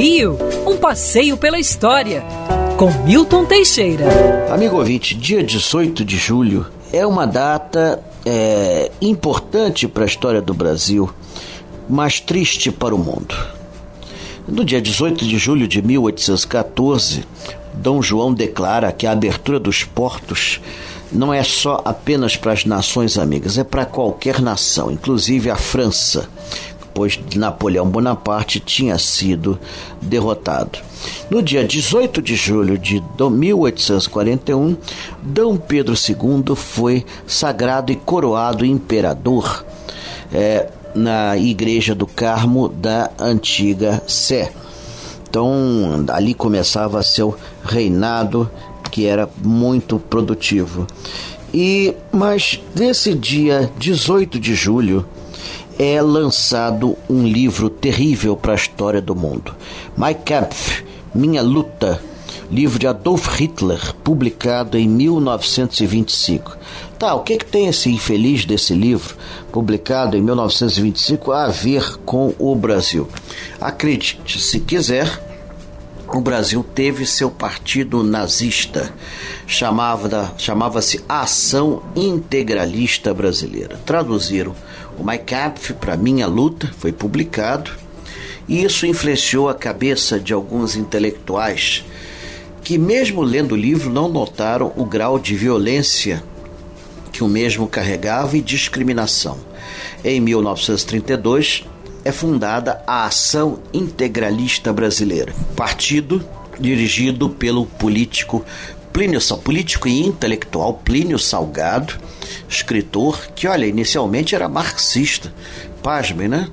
Rio, um passeio pela história, com Milton Teixeira. Amigo ouvinte, dia 18 de julho é uma data é, importante para a história do Brasil, mas triste para o mundo. No dia 18 de julho de 1814, Dom João declara que a abertura dos portos não é só apenas para as nações amigas, é para qualquer nação, inclusive a França, pois Napoleão Bonaparte tinha sido derrotado. No dia 18 de julho de 1841, Dom Pedro II foi sagrado e coroado imperador é, na Igreja do Carmo da antiga Sé. Então, ali começava seu reinado, que era muito produtivo. E mas nesse dia 18 de julho é lançado um livro terrível para a história do mundo. My Kampf, Minha Luta, livro de Adolf Hitler, publicado em 1925. Tá, o que, que tem esse infeliz desse livro, publicado em 1925, a ver com o Brasil? Acredite, se quiser, o Brasil teve seu partido nazista, chamava, chamava-se Ação Integralista Brasileira. Traduziram o My Kampf para Minha Luta, foi publicado, e isso influenciou a cabeça de alguns intelectuais que, mesmo lendo o livro, não notaram o grau de violência que o mesmo carregava e discriminação. Em 1932, é fundada a Ação Integralista Brasileira, partido dirigido pelo político Plínio, político e intelectual Plínio Salgado, escritor que, olha, inicialmente era marxista, pasmem, né?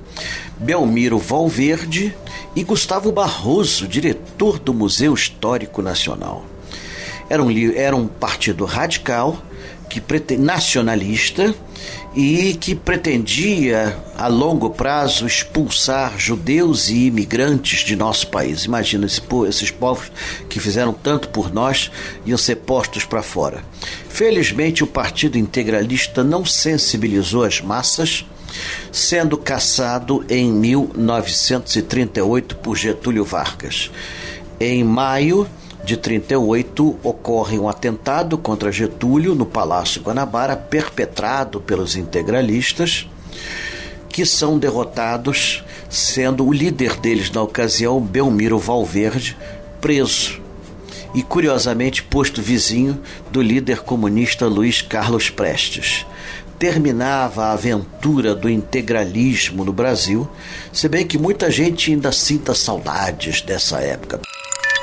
Belmiro Valverde e Gustavo Barroso, diretor do Museu Histórico Nacional. Era um, era um partido radical, que nacionalista, e que pretendia a longo prazo expulsar judeus e imigrantes de nosso país. Imagina esse, esses povos que fizeram tanto por nós iam ser postos para fora. Felizmente, o Partido Integralista não sensibilizou as massas, sendo caçado em 1938 por Getúlio Vargas. Em maio de 38 ocorre um atentado contra Getúlio no Palácio Guanabara, perpetrado pelos integralistas, que são derrotados, sendo o líder deles na ocasião, Belmiro Valverde, preso e curiosamente posto vizinho do líder comunista Luiz Carlos Prestes. Terminava a aventura do integralismo no Brasil, se bem que muita gente ainda sinta saudades dessa época.